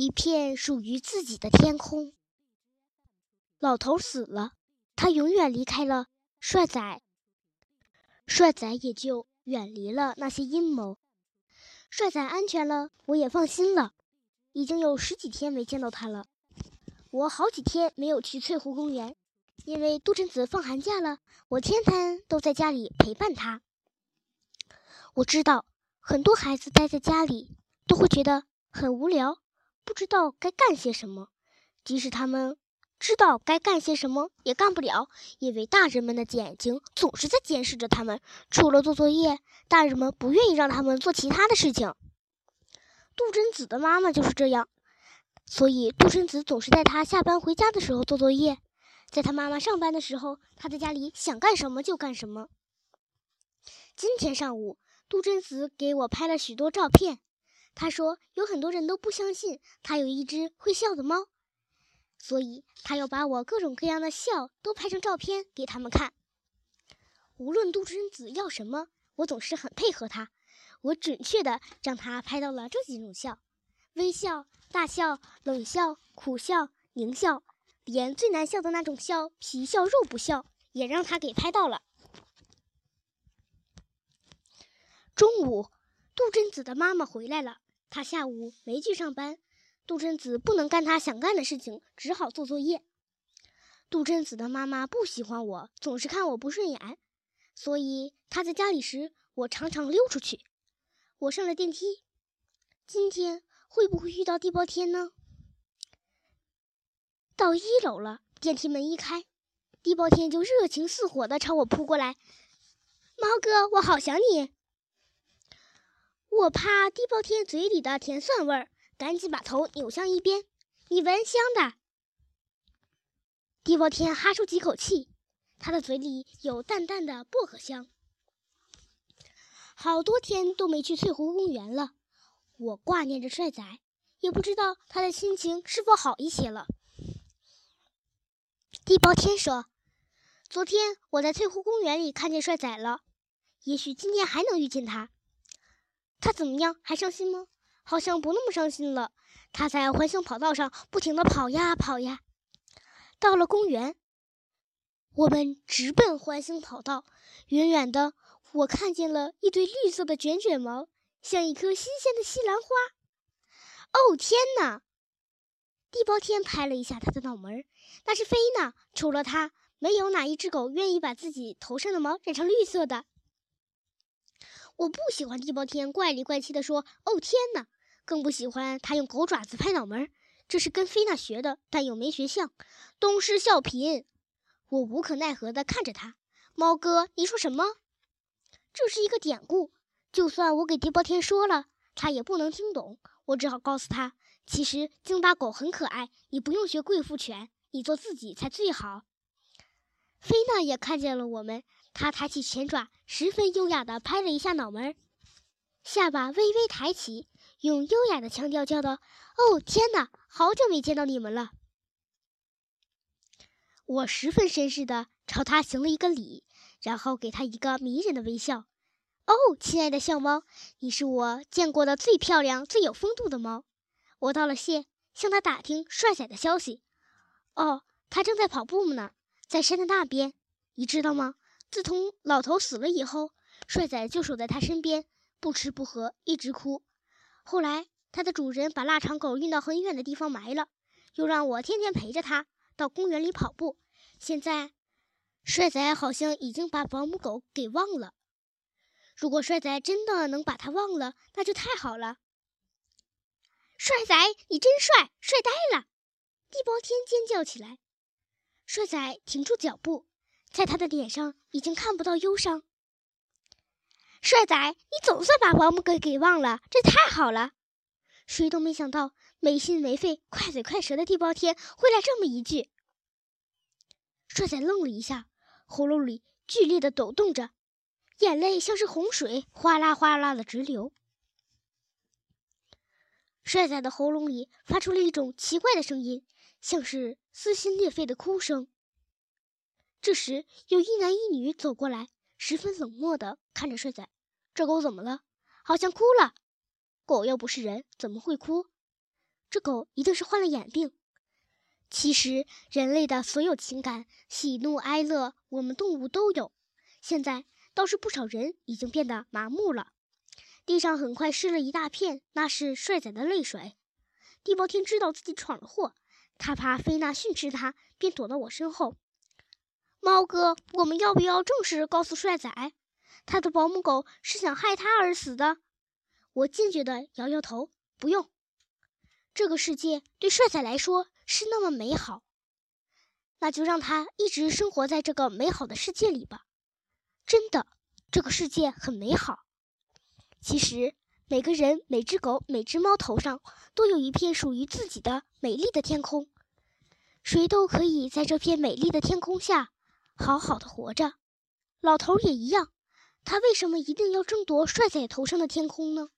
一片属于自己的天空。老头死了，他永远离开了帅仔，帅仔也就远离了那些阴谋。帅仔安全了，我也放心了。已经有十几天没见到他了，我好几天没有去翠湖公园，因为杜真子放寒假了，我天天都在家里陪伴他。我知道很多孩子待在家里都会觉得很无聊，不知道该干些什么。即使他们知道该干些什么，也干不了，因为大人们的眼睛总是在监视着他们。除了做作业，大人们不愿意让他们做其他的事情。杜真子的妈妈就是这样，所以杜真子总是在他下班回家的时候做作业，在他妈妈上班的时候，他在家里想干什么就干什么。今天上午。杜真子给我拍了许多照片，他说有很多人都不相信他有一只会笑的猫，所以他要把我各种各样的笑都拍成照片给他们看。无论杜真子要什么，我总是很配合他。我准确的让他拍到了这几种笑：微笑、大笑、冷笑、苦笑、狞笑，连最难笑的那种笑——皮笑肉不笑，也让他给拍到了。中午，杜真子的妈妈回来了。他下午没去上班，杜真子不能干他想干的事情，只好做作业。杜真子的妈妈不喜欢我，总是看我不顺眼，所以她在家里时，我常常溜出去。我上了电梯，今天会不会遇到地包天呢？到一楼了，电梯门一开，地包天就热情似火地朝我扑过来：“猫哥，我好想你。”我怕地包天嘴里的甜蒜味儿，赶紧把头扭向一边。你闻香的。地包天哈出几口气，他的嘴里有淡淡的薄荷香。好多天都没去翠湖公园了，我挂念着帅仔，也不知道他的心情是否好一些了。地包天说：“昨天我在翠湖公园里看见帅仔了，也许今天还能遇见他。”他怎么样？还伤心吗？好像不那么伤心了。他在环形跑道上不停地跑呀跑呀。到了公园，我们直奔环形跑道。远远的，我看见了一堆绿色的卷卷毛，像一颗新鲜的西兰花。哦天哪！地包天拍了一下他的脑门，那是飞呢。除了他，没有哪一只狗愿意把自己头上的毛染成绿色的。我不喜欢地包天怪里怪气地说：“哦天哪！”更不喜欢他用狗爪子拍脑门，这是跟菲娜学的，但又没学像，东施效颦。我无可奈何地看着他。猫哥，你说什么？这是一个典故，就算我给地包天说了，他也不能听懂。我只好告诉他，其实京巴狗很可爱，你不用学贵妇犬，你做自己才最好。菲娜也看见了我们。他抬起前爪，十分优雅地拍了一下脑门，下巴微微抬起，用优雅的腔调叫道：“哦，天哪！好久没见到你们了。”我十分绅士地朝他行了一个礼，然后给他一个迷人的微笑。“哦，亲爱的小猫，你是我见过的最漂亮、最有风度的猫。”我道了谢，向他打听帅仔的消息。“哦，他正在跑步呢，在山的那边，你知道吗？”自从老头死了以后，帅仔就守在他身边，不吃不喝，一直哭。后来，他的主人把腊肠狗运到很远的地方埋了，又让我天天陪着他到公园里跑步。现在，帅仔好像已经把保姆狗给忘了。如果帅仔真的能把他忘了，那就太好了。帅仔，你真帅，帅呆了！地包天尖叫起来。帅仔停住脚步。在他的脸上已经看不到忧伤。帅仔，你总算把保姆给给忘了，这太好了！谁都没想到，没心没肺、快嘴快舌的地包天会来这么一句。帅仔愣了一下，喉咙里剧烈的抖动着，眼泪像是洪水，哗啦哗啦的直流。帅仔的喉咙里发出了一种奇怪的声音，像是撕心裂肺的哭声。这时，有一男一女走过来，十分冷漠地看着帅仔。这狗怎么了？好像哭了。狗又不是人，怎么会哭？这狗一定是患了眼病。其实，人类的所有情感，喜怒哀乐，我们动物都有。现在倒是不少人已经变得麻木了。地上很快湿了一大片，那是帅仔的泪水。地包天知道自己闯了祸，他怕菲娜训斥他，便躲到我身后。猫哥，我们要不要正式告诉帅仔，他的保姆狗是想害他而死的？我坚决地摇摇头，不用。这个世界对帅仔来说是那么美好，那就让他一直生活在这个美好的世界里吧。真的，这个世界很美好。其实，每个人、每只狗、每只猫头上都有一片属于自己的美丽的天空，谁都可以在这片美丽的天空下好好的活着。老头也一样，他为什么一定要争夺帅仔头上的天空呢？